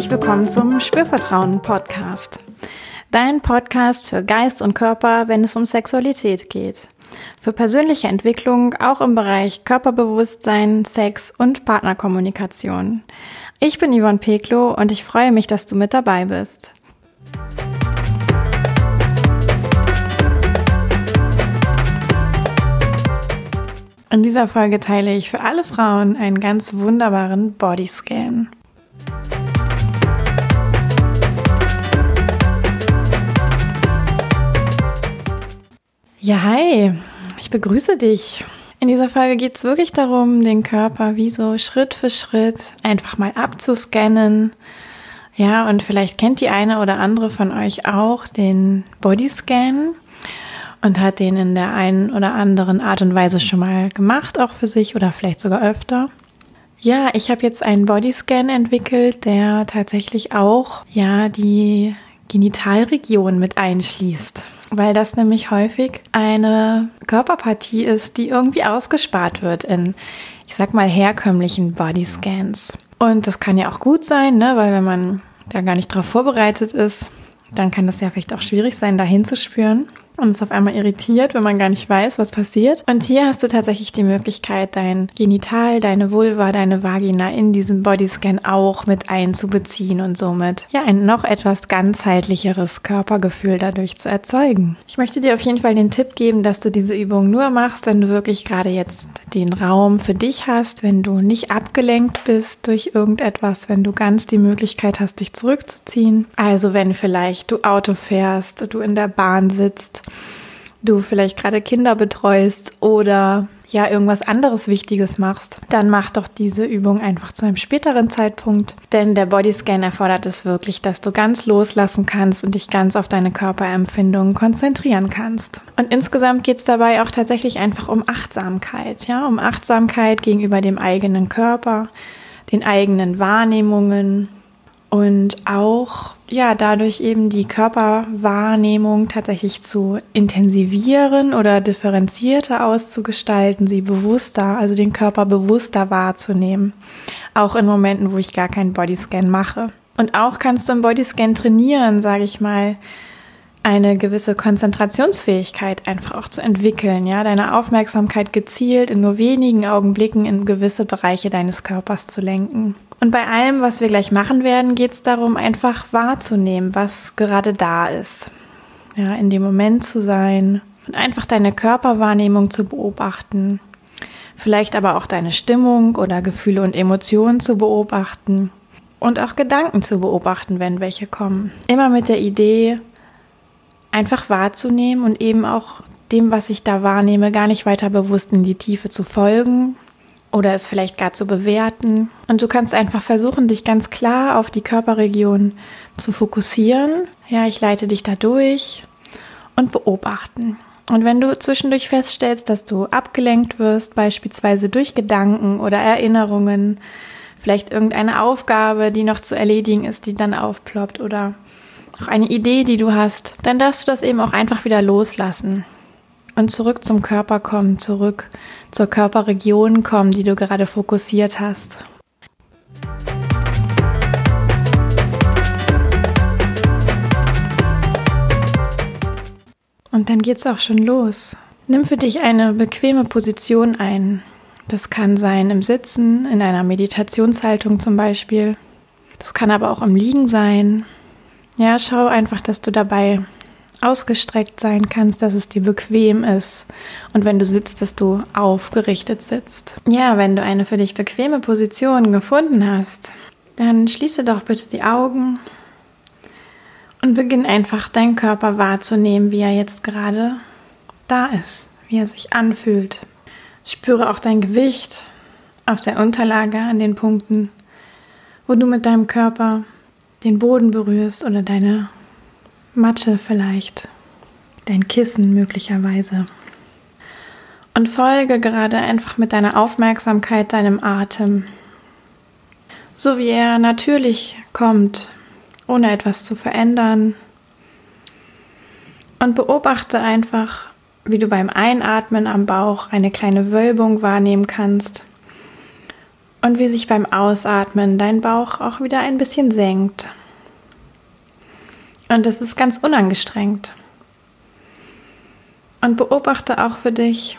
herzlich willkommen zum Spürvertrauen Podcast. Dein Podcast für Geist und Körper, wenn es um Sexualität geht. Für persönliche Entwicklung auch im Bereich Körperbewusstsein, Sex und Partnerkommunikation. Ich bin Yvonne Peklo und ich freue mich, dass du mit dabei bist. In dieser Folge teile ich für alle Frauen einen ganz wunderbaren Bodyscan. Ja, hi, ich begrüße dich. In dieser Folge geht es wirklich darum, den Körper wie so Schritt für Schritt einfach mal abzuscannen. Ja, und vielleicht kennt die eine oder andere von euch auch den Bodyscan und hat den in der einen oder anderen Art und Weise schon mal gemacht, auch für sich oder vielleicht sogar öfter. Ja, ich habe jetzt einen Bodyscan entwickelt, der tatsächlich auch ja die Genitalregion mit einschließt, weil das nämlich häufig eine Körperpartie ist, die irgendwie ausgespart wird in, ich sag mal, herkömmlichen Bodyscans. Und das kann ja auch gut sein, ne, weil wenn man da gar nicht drauf vorbereitet ist, dann kann das ja vielleicht auch schwierig sein, da hinzuspüren und ist auf einmal irritiert, wenn man gar nicht weiß, was passiert. Und hier hast du tatsächlich die Möglichkeit, dein Genital, deine Vulva, deine Vagina in diesen Bodyscan auch mit einzubeziehen und somit ja ein noch etwas ganzheitlicheres Körpergefühl dadurch zu erzeugen. Ich möchte dir auf jeden Fall den Tipp geben, dass du diese Übung nur machst, wenn du wirklich gerade jetzt den Raum für dich hast, wenn du nicht abgelenkt bist durch irgendetwas, wenn du ganz die Möglichkeit hast, dich zurückzuziehen. Also wenn vielleicht du Auto fährst, du in der Bahn sitzt, du vielleicht gerade Kinder betreust oder ja irgendwas anderes Wichtiges machst, dann mach doch diese Übung einfach zu einem späteren Zeitpunkt. Denn der Bodyscan erfordert es wirklich, dass du ganz loslassen kannst und dich ganz auf deine Körperempfindungen konzentrieren kannst. Und insgesamt geht es dabei auch tatsächlich einfach um Achtsamkeit, ja, um Achtsamkeit gegenüber dem eigenen Körper, den eigenen Wahrnehmungen, und auch ja dadurch eben die Körperwahrnehmung tatsächlich zu intensivieren oder differenzierter auszugestalten, sie bewusster, also den Körper bewusster wahrzunehmen, auch in Momenten, wo ich gar keinen Bodyscan mache. Und auch kannst du im Bodyscan trainieren, sage ich mal, eine gewisse Konzentrationsfähigkeit einfach auch zu entwickeln, ja, deine Aufmerksamkeit gezielt in nur wenigen Augenblicken in gewisse Bereiche deines Körpers zu lenken. Und bei allem, was wir gleich machen werden, geht es darum, einfach wahrzunehmen, was gerade da ist. Ja, in dem Moment zu sein und einfach deine Körperwahrnehmung zu beobachten. Vielleicht aber auch deine Stimmung oder Gefühle und Emotionen zu beobachten. Und auch Gedanken zu beobachten, wenn welche kommen. Immer mit der Idee, einfach wahrzunehmen und eben auch dem, was ich da wahrnehme, gar nicht weiter bewusst in die Tiefe zu folgen, oder es vielleicht gar zu bewerten. Und du kannst einfach versuchen, dich ganz klar auf die Körperregion zu fokussieren. Ja, ich leite dich da durch und beobachten. Und wenn du zwischendurch feststellst, dass du abgelenkt wirst, beispielsweise durch Gedanken oder Erinnerungen, vielleicht irgendeine Aufgabe, die noch zu erledigen ist, die dann aufploppt oder auch eine Idee, die du hast, dann darfst du das eben auch einfach wieder loslassen und zurück zum Körper kommen, zurück zur Körperregion kommen, die du gerade fokussiert hast. Und dann geht's auch schon los. Nimm für dich eine bequeme Position ein. Das kann sein im Sitzen, in einer Meditationshaltung zum Beispiel. Das kann aber auch im Liegen sein. Ja, schau einfach, dass du dabei ausgestreckt sein kannst, dass es dir bequem ist und wenn du sitzt, dass du aufgerichtet sitzt. Ja, wenn du eine für dich bequeme Position gefunden hast, dann schließe doch bitte die Augen und beginn einfach deinen Körper wahrzunehmen, wie er jetzt gerade da ist, wie er sich anfühlt. Spüre auch dein Gewicht auf der Unterlage an den Punkten, wo du mit deinem Körper den Boden berührst oder deine Matte vielleicht, dein Kissen möglicherweise. Und folge gerade einfach mit deiner Aufmerksamkeit deinem Atem, so wie er natürlich kommt, ohne etwas zu verändern. Und beobachte einfach, wie du beim Einatmen am Bauch eine kleine Wölbung wahrnehmen kannst Und wie sich beim Ausatmen dein Bauch auch wieder ein bisschen senkt. Und es ist ganz unangestrengt. Und beobachte auch für dich,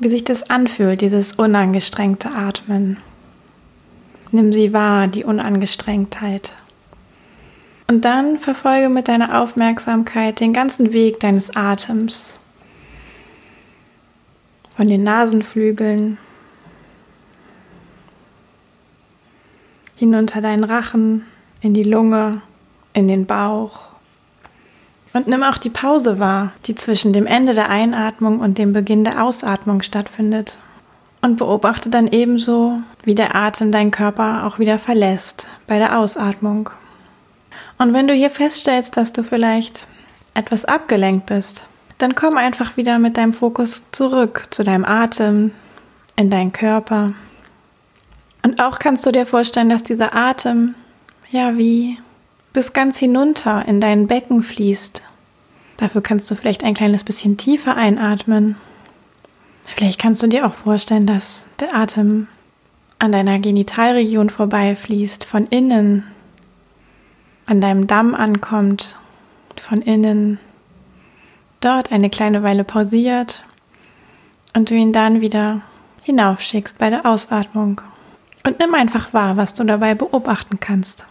wie sich das anfühlt, dieses unangestrengte Atmen. Nimm sie wahr, die Unangestrengtheit. Und dann verfolge mit deiner Aufmerksamkeit den ganzen Weg deines Atems. Von den Nasenflügeln hinunter deinen Rachen, in die Lunge, in den Bauch. Und nimm auch die Pause wahr, die zwischen dem Ende der Einatmung und dem Beginn der Ausatmung stattfindet. Und beobachte dann ebenso, wie der Atem deinen Körper auch wieder verlässt bei der Ausatmung. Und wenn du hier feststellst, dass du vielleicht etwas abgelenkt bist, dann komm einfach wieder mit deinem Fokus zurück zu deinem Atem, in deinen Körper. Und auch kannst du dir vorstellen, dass dieser Atem, ja, wie bis ganz hinunter in dein Becken fließt. Dafür kannst du vielleicht ein kleines bisschen tiefer einatmen. Vielleicht kannst du dir auch vorstellen, dass der Atem an deiner Genitalregion vorbeifließt, von innen an deinem Damm ankommt, von innen, dort eine kleine Weile pausiert und du ihn dann wieder hinaufschickst bei der Ausatmung. Und nimm einfach wahr, was du dabei beobachten kannst.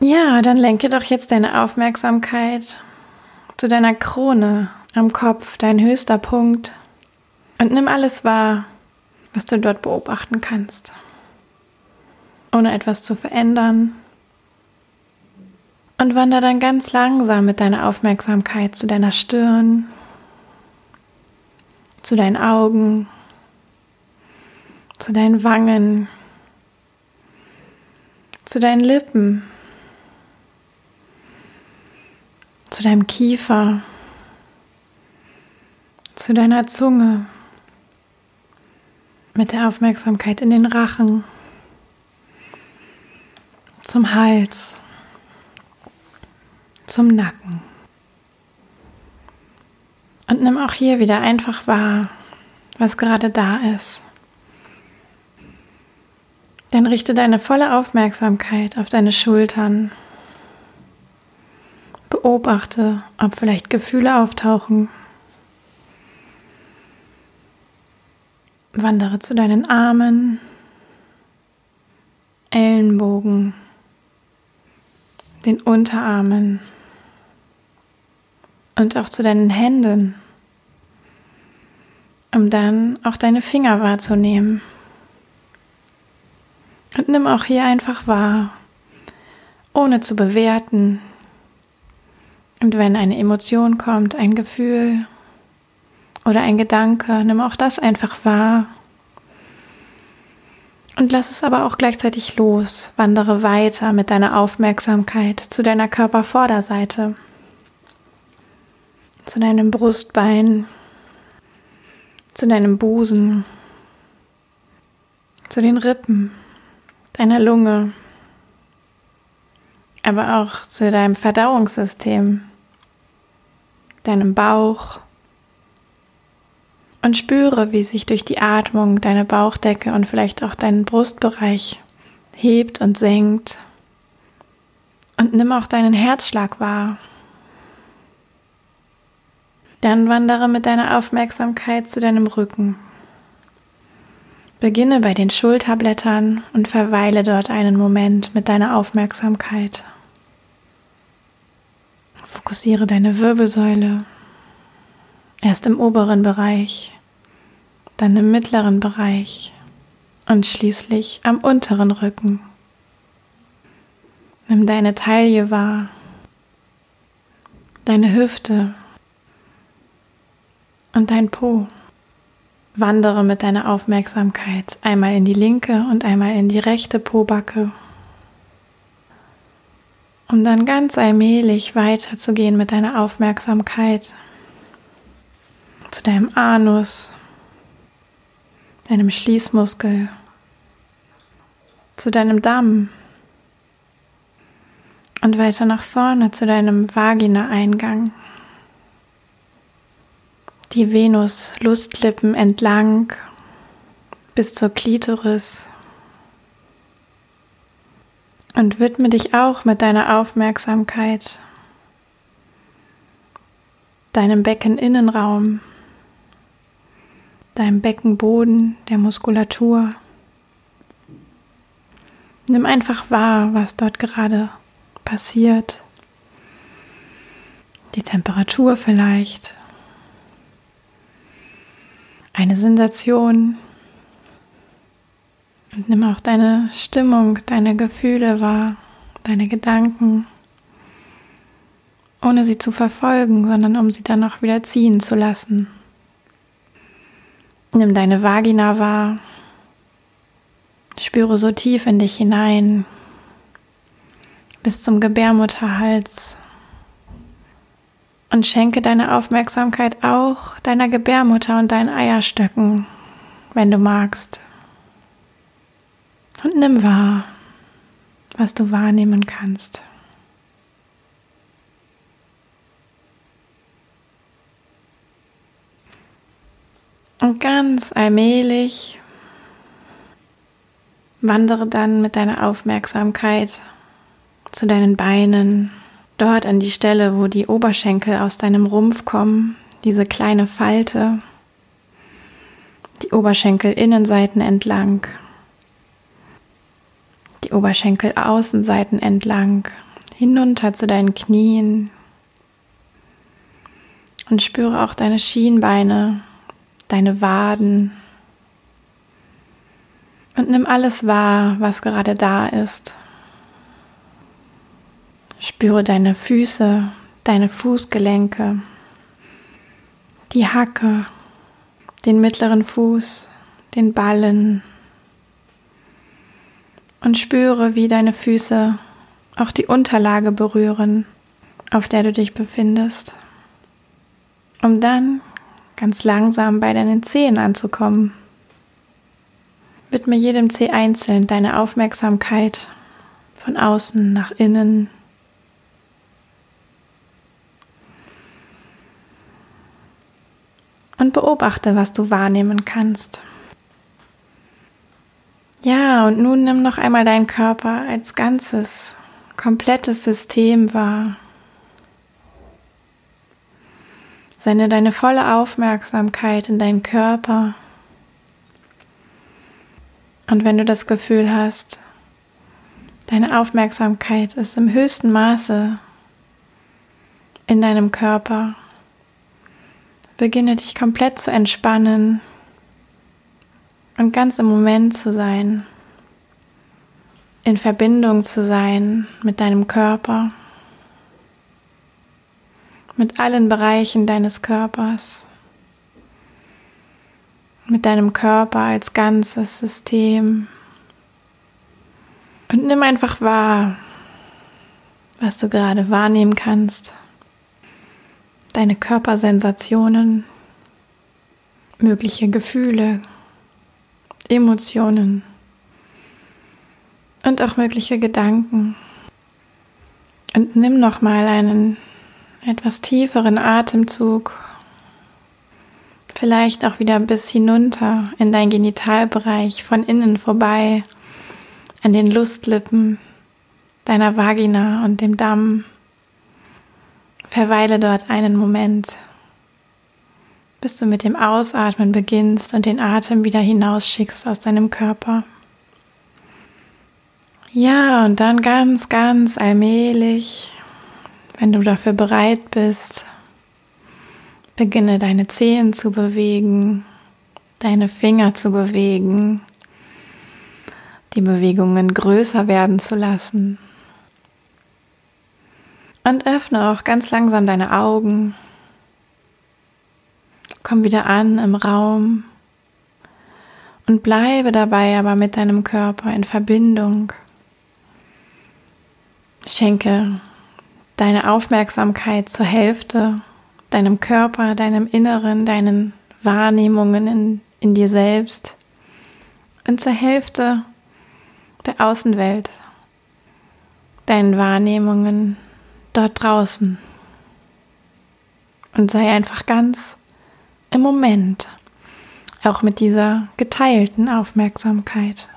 Ja, dann lenke doch jetzt deine Aufmerksamkeit zu deiner Krone am Kopf, dein höchster Punkt, und nimm alles wahr, was du dort beobachten kannst, ohne etwas zu verändern und wander dann ganz langsam mit deiner Aufmerksamkeit zu deiner Stirn, zu deinen Augen, zu deinen Wangen, zu deinen Lippen, deinem Kiefer, zu deiner Zunge, mit der Aufmerksamkeit in den Rachen, zum Hals zum Nacken. Und nimm auch hier wieder einfach wahr, was gerade da ist. Dann richte deine volle Aufmerksamkeit auf deine Schultern. Beobachte, ob vielleicht Gefühle auftauchen. Wandere zu deinen Armen, Ellenbogen, den Unterarmen und auch zu deinen Händen, um dann auch deine Finger wahrzunehmen. Und nimm auch hier einfach wahr, ohne zu bewerten. Und wenn eine Emotion kommt, ein Gefühl oder ein Gedanke, nimm auch das einfach wahr. Und lass es aber auch gleichzeitig los. Wandere weiter mit deiner Aufmerksamkeit zu deiner Körpervorderseite zu deinem Brustbein, zu deinem Busen, zu den Rippen, deiner Lunge, aber auch zu deinem Verdauungssystem, deinem Bauch und spüre, wie sich durch die Atmung deine Bauchdecke und vielleicht auch deinen Brustbereich hebt und senkt. Und nimm auch deinen Herzschlag wahr. Dann wandere mit deiner Aufmerksamkeit zu deinem Rücken. Beginne bei den Schulterblättern und verweile dort einen Moment mit deiner Aufmerksamkeit. Fokussiere deine Wirbelsäule. Erst im oberen Bereich, dann im mittleren Bereich und schließlich am unteren Rücken. Nimm deine Taille wahr, deine Hüfte, und dein Po. Wandere mit deiner Aufmerksamkeit einmal in die linke und einmal in die rechte Pobacke, um dann ganz allmählich weiterzugehen mit deiner Aufmerksamkeit zu deinem Anus, deinem Schließmuskel, zu deinem Damm und weiter nach vorne zu deinem Vagina-Eingang. Die Venus-Lustlippen entlang bis zur Klitoris, Und widme dich auch mit deiner Aufmerksamkeit deinem Beckeninnenraum, deinem Beckenboden, der Muskulatur. Nimm einfach wahr, was dort gerade passiert. Die Temperatur vielleicht. Eine Sensation. Nimm auch deine Stimmung, deine Gefühle wahr, deine Gedanken, ohne sie zu verfolgen, sondern um sie dann auch wieder ziehen zu lassen. Nimm deine Vagina wahr, spüre so tief in dich hinein, bis zum Gebärmutterhals und schenke deine Aufmerksamkeit auch deiner Gebärmutter und deinen Eierstöcken, wenn du magst. Und nimm wahr, was du wahrnehmen kannst. Und ganz allmählich wandere dann mit deiner Aufmerksamkeit zu deinen Beinen, dort an die Stelle, wo die Oberschenkel aus deinem Rumpf kommen, diese kleine Falte, die Oberschenkelinnenseiten entlang Oberschenkelaußenseiten entlang, hinunter zu deinen Knien. Und spüre auch deine Schienbeine, deine Waden. Und nimm alles wahr, was gerade da ist. Spüre deine Füße, deine Fußgelenke, die Hacke, den mittleren Fuß, den Ballen, und spüre, wie deine Füße auch die Unterlage berühren, auf der du dich befindest, um dann ganz langsam bei deinen Zehen anzukommen. Widme jedem Zeh einzeln deine Aufmerksamkeit von außen nach innen. Und beobachte, was du wahrnehmen kannst. Ja, und nun nimm noch einmal deinen Körper als ganzes, komplettes System wahr. Sende deine volle Aufmerksamkeit in deinen Körper. Und wenn du das Gefühl hast, deine Aufmerksamkeit ist im höchsten Maße in deinem Körper, beginne dich komplett zu entspannen und ganz im Moment zu sein, in Verbindung zu sein mit deinem Körper, mit allen Bereichen deines Körpers, mit deinem Körper als ganzes System. Und nimm einfach wahr, was du gerade wahrnehmen kannst, deine Körpersensationen, mögliche Gefühle, Emotionen und auch mögliche Gedanken. Und nimm noch mal einen etwas tieferen Atemzug, vielleicht auch wieder bis hinunter in dein Genitalbereich, von innen vorbei, an den Lustlippen deiner Vagina und dem Damm. Verweile dort einen Moment bis du mit dem Ausatmen beginnst und den Atem wieder hinausschickst aus deinem Körper. Ja, und dann ganz, ganz allmählich, wenn du dafür bereit bist, beginne deine Zehen zu bewegen, deine Finger zu bewegen, die Bewegungen größer werden zu lassen. Und öffne auch ganz langsam deine Augen Komm wieder an im Raum und bleibe dabei aber mit deinem Körper in Verbindung. Schenke deine Aufmerksamkeit zur Hälfte deinem Körper, deinem Inneren, deinen Wahrnehmungen in, in dir selbst und zur Hälfte der Außenwelt, deinen Wahrnehmungen dort draußen. Und sei einfach ganz im Moment, auch mit dieser geteilten Aufmerksamkeit.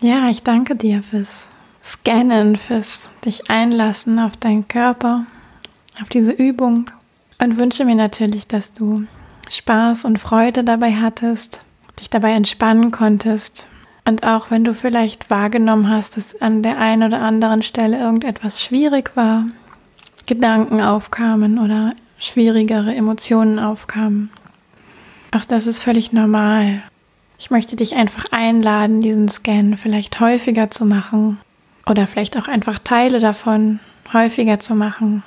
Ja, ich danke dir fürs Scannen, fürs dich einlassen auf deinen Körper, auf diese Übung und wünsche mir natürlich, dass du Spaß und Freude dabei hattest, dich dabei entspannen konntest und auch wenn du vielleicht wahrgenommen hast, dass an der einen oder anderen Stelle irgendetwas schwierig war, Gedanken aufkamen oder schwierigere Emotionen aufkamen. Auch das ist völlig normal. Ich möchte dich einfach einladen, diesen Scan vielleicht häufiger zu machen oder vielleicht auch einfach Teile davon häufiger zu machen.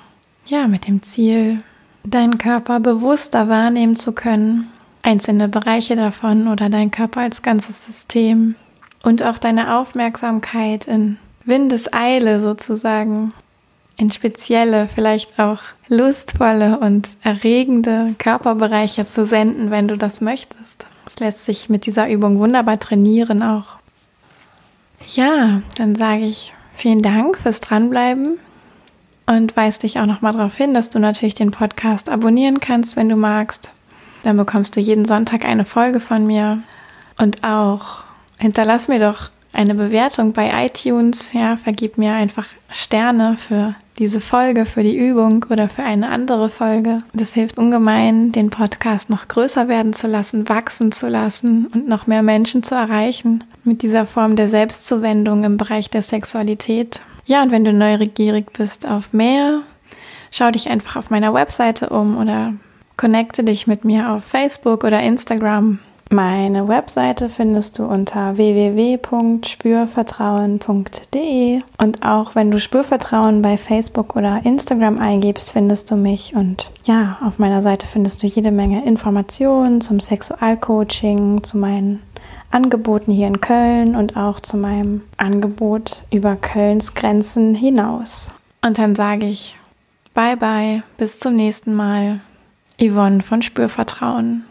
Ja, mit dem Ziel, deinen Körper bewusster wahrnehmen zu können, einzelne Bereiche davon oder dein Körper als ganzes System und auch deine Aufmerksamkeit in Windeseile sozusagen in spezielle, vielleicht auch lustvolle und erregende Körperbereiche zu senden, wenn du das möchtest. Das lässt sich mit dieser Übung wunderbar trainieren auch. Ja, dann sage ich vielen Dank fürs Dranbleiben und weise dich auch nochmal darauf hin, dass du natürlich den Podcast abonnieren kannst, wenn du magst. Dann bekommst du jeden Sonntag eine Folge von mir und auch hinterlass mir doch eine Bewertung bei iTunes, ja, vergib mir einfach Sterne für diese Folge, für die Übung oder für eine andere Folge. Das hilft ungemein, den Podcast noch größer werden zu lassen, wachsen zu lassen und noch mehr Menschen zu erreichen mit dieser Form der Selbstzuwendung im Bereich der Sexualität. Ja, und wenn du neugierig bist auf mehr, schau dich einfach auf meiner Webseite um oder connecte dich mit mir auf Facebook oder Instagram. Meine Webseite findest du unter www.spürvertrauen.de und auch wenn du Spürvertrauen bei Facebook oder Instagram eingibst, findest du mich und ja, auf meiner Seite findest du jede Menge Informationen zum Sexualcoaching, zu meinen Angeboten hier in Köln und auch zu meinem Angebot über Kölns Grenzen hinaus. Und dann sage ich Bye bye, bis zum nächsten Mal. Yvonne von Spürvertrauen.